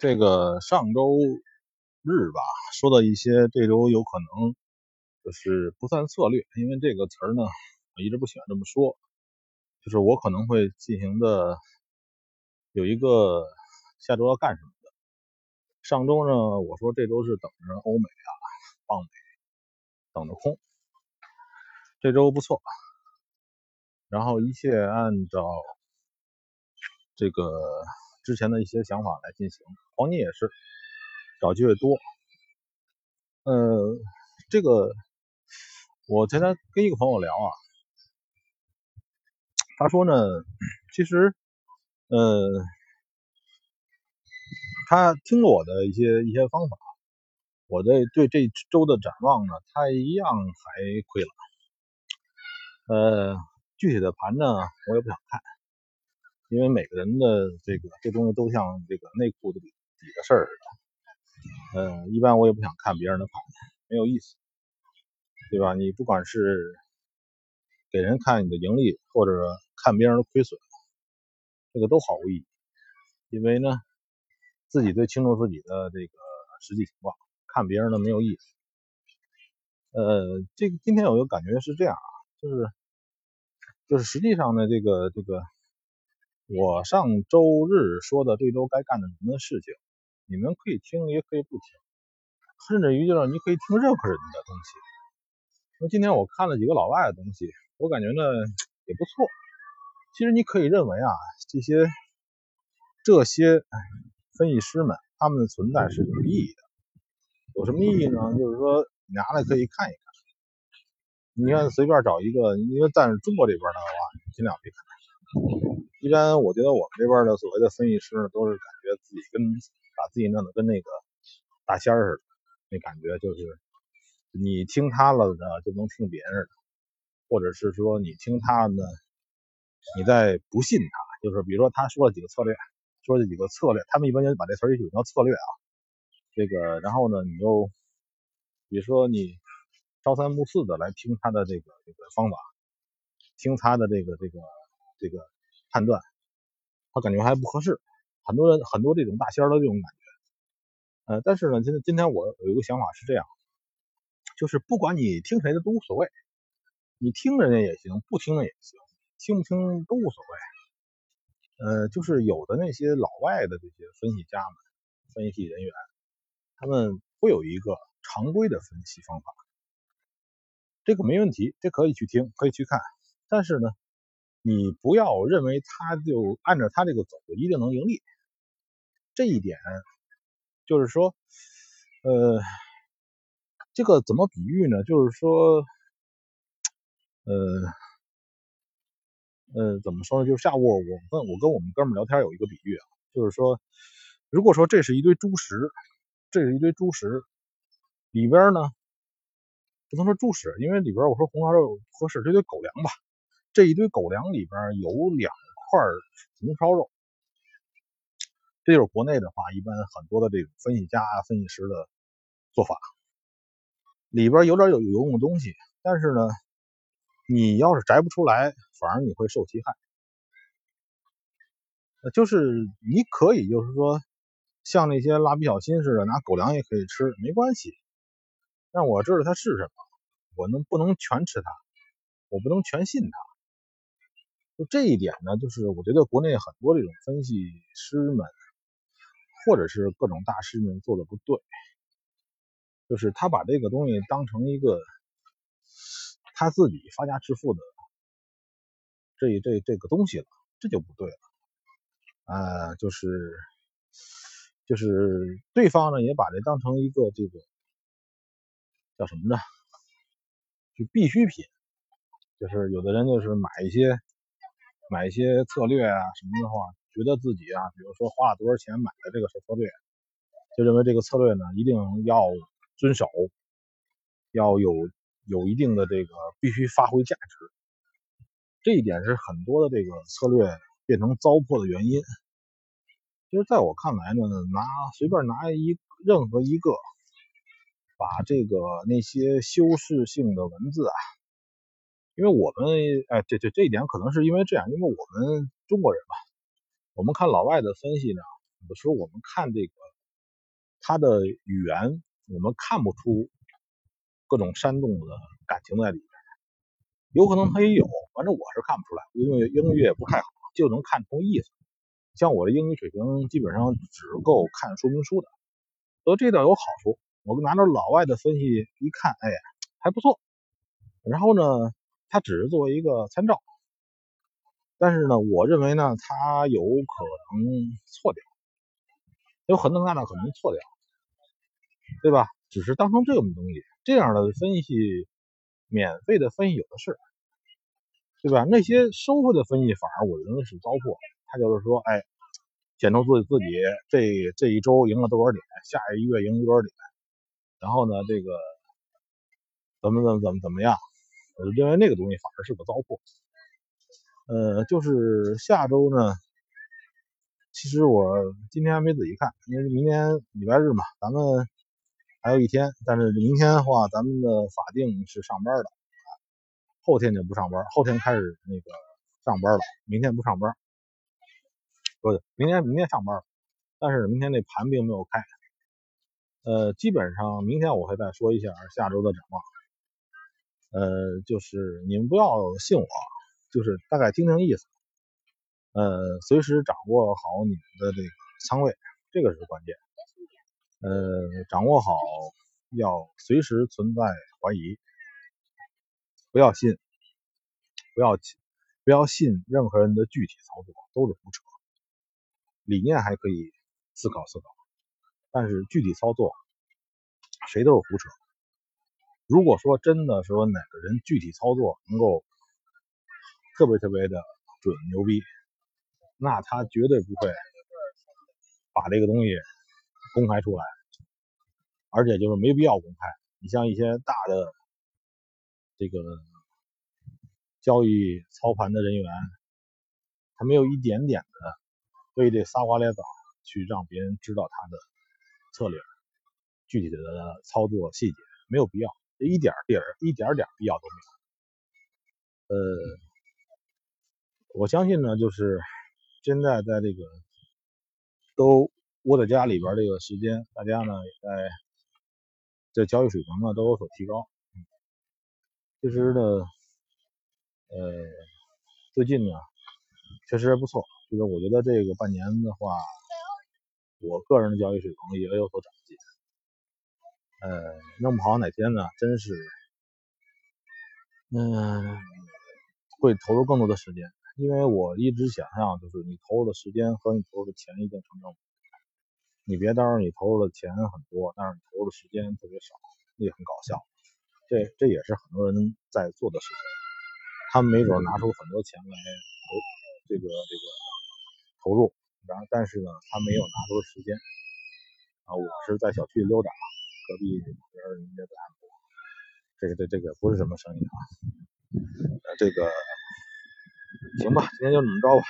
这个上周日吧，说的一些这周有可能就是不算策略，因为这个词儿呢，我一直不喜欢这么说。就是我可能会进行的有一个下周要干什么的。上周呢，我说这周是等着欧美啊，棒美，等着空。这周不错，然后一切按照这个。之前的一些想法来进行，黄金也是找机会多。呃，这个我前天跟一个朋友聊啊，他说呢，其实呃，他听了我的一些一些方法，我的对这周的展望呢，他一样还亏了。呃，具体的盘呢，我也不想看。因为每个人的这个这东西都像这个内裤的底底的事儿似的，呃，一般我也不想看别人的盘，没有意思，对吧？你不管是给人看你的盈利，或者看别人的亏损，这个都毫无意义，因为呢，自己最清楚自己的这个实际情况，看别人的没有意思。呃，这个今天有一个感觉是这样啊，就是就是实际上呢，这个这个。我上周日说的这周该干的什么事情，你们可以听，也可以不听，甚至于就是你可以听任何人的东西。那今天我看了几个老外的东西，我感觉呢也不错。其实你可以认为啊，这些这些分析师们他们的存在是有意义的。有什么意义呢？就是说拿来可以看一看。你看随便找一个，因为在中国这边的话，尽量别看。一般我觉得我们这边的所谓的分析师呢，都是感觉自己跟把自己弄得跟那个大仙似的，那感觉就是你听他了的就能听别人的，或者是说你听他呢，你再不信他，就是比如说他说了几个策略，说这几个策略，他们一般就把这词儿就叫策略啊。这个然后呢，你又比如说你朝三暮四的来听他的这个这个方法，听他的这个这个这个。判断，他感觉还不合适，很多人很多这种大仙的这种感觉，呃，但是呢，今今天我有一个想法是这样，就是不管你听谁的都无所谓，你听人家也行，不听也行，听不听都无所谓，呃，就是有的那些老外的这些分析家们、分析人员，他们会有一个常规的分析方法，这个没问题，这可以去听，可以去看，但是呢。你不要认为他就按照他这个走就一定能盈利，这一点就是说，呃，这个怎么比喻呢？就是说，呃，呃，怎么说呢？就是下午我跟我跟我们哥们聊天有一个比喻啊，就是说，如果说这是一堆猪食，这是一堆猪食，里边呢不能说猪食，因为里边我说红烧肉不合适，这堆狗粮吧。这一堆狗粮里边有两块红烧肉，这就是国内的话，一般很多的这种分析家、分析师的做法。里边有点有有用的东西，但是呢，你要是摘不出来，反而你会受其害。就是你可以，就是说，像那些蜡笔小新似的，拿狗粮也可以吃，没关系。但我知道它是什么，我能不能全吃它？我不能全信它。就这一点呢，就是我觉得国内很多这种分析师们，或者是各种大师们做的不对，就是他把这个东西当成一个他自己发家致富的这这这个东西了，这就不对了。啊，就是就是对方呢也把这当成一个这个叫什么呢？就必需品，就是有的人就是买一些。买一些策略啊什么的话，觉得自己啊，比如说花了多少钱买的这个策略，就认为这个策略呢一定要遵守，要有有一定的这个必须发挥价值。这一点是很多的这个策略变成糟粕的原因。其实在我看来呢，拿随便拿一任何一个，把这个那些修饰性的文字啊。因为我们哎，这这这一点可能是因为这样，因为我们中国人吧，我们看老外的分析呢，有时候我们看这个他的语言我们看不出各种煽动的感情在里面，有可能他也有，反正我是看不出来，因为英语也不太好，就能看出意思。像我的英语水平基本上只够看说明书的，所以这倒有好处。我拿着老外的分析一看，哎呀，还不错。然后呢，它只是作为一个参照，但是呢，我认为呢，它有可能错掉，有很多大的可能错掉，对吧？只是当成这种东西，这样的分析，免费的分析有的是，对吧？那些收费的分析反而，我认为是糟粕。他就是说，哎，检测自己自己这这一周赢了多少点，下一个月赢多少点，然后呢，这个怎么怎么怎么怎么样？我认为那个东西反而是个糟粕。呃，就是下周呢，其实我今天还没仔细看，因为明天礼拜日嘛，咱们还有一天。但是明天的话，咱们的法定是上班的，后天就不上班，后天开始那个上班了，明天不上班。不对，明天明天上班，但是明天那盘并没有开。呃，基本上明天我会再说一下下周的展望。呃，就是你们不要信我，就是大概听听意思。呃，随时掌握好你们的这个仓位，这个是关键。呃，掌握好，要随时存在怀疑，不要信，不要不要信任何人的具体操作，都是胡扯。理念还可以思考思考，但是具体操作谁都是胡扯。如果说真的说哪个人具体操作能够特别特别的准牛逼，那他绝对不会把这个东西公开出来，而且就是没必要公开。你像一些大的这个交易操盘的人员，他没有一点点的。为这仨瓜俩枣去让别人知道他的策略，具体的操作细节没有必要，这一点底儿一点点必要都没有。呃，我相信呢，就是现在在这个都窝在家里边这个时间，大家呢也在这交易水平呢都有所提高。其实呢，呃，最近呢确实还不错。就是我觉得这个半年的话，我个人的交易水平也有所长进。呃，弄不好哪天呢，真是，嗯，会投入更多的时间。因为我一直想象，就是你投入的时间和你投入的钱一定成正比。你别到时候你投入的钱很多，但是你投入的时间特别少，那也很搞笑。这这也是很多人在做的事情。他们没准拿出很多钱来投这个这个。投入，然后但是呢，他没有拿出时间啊。我是在小区溜达，隔壁边人家在按摩，这个这这个不是什么生意啊。呃，这个行吧，今天就这么着吧。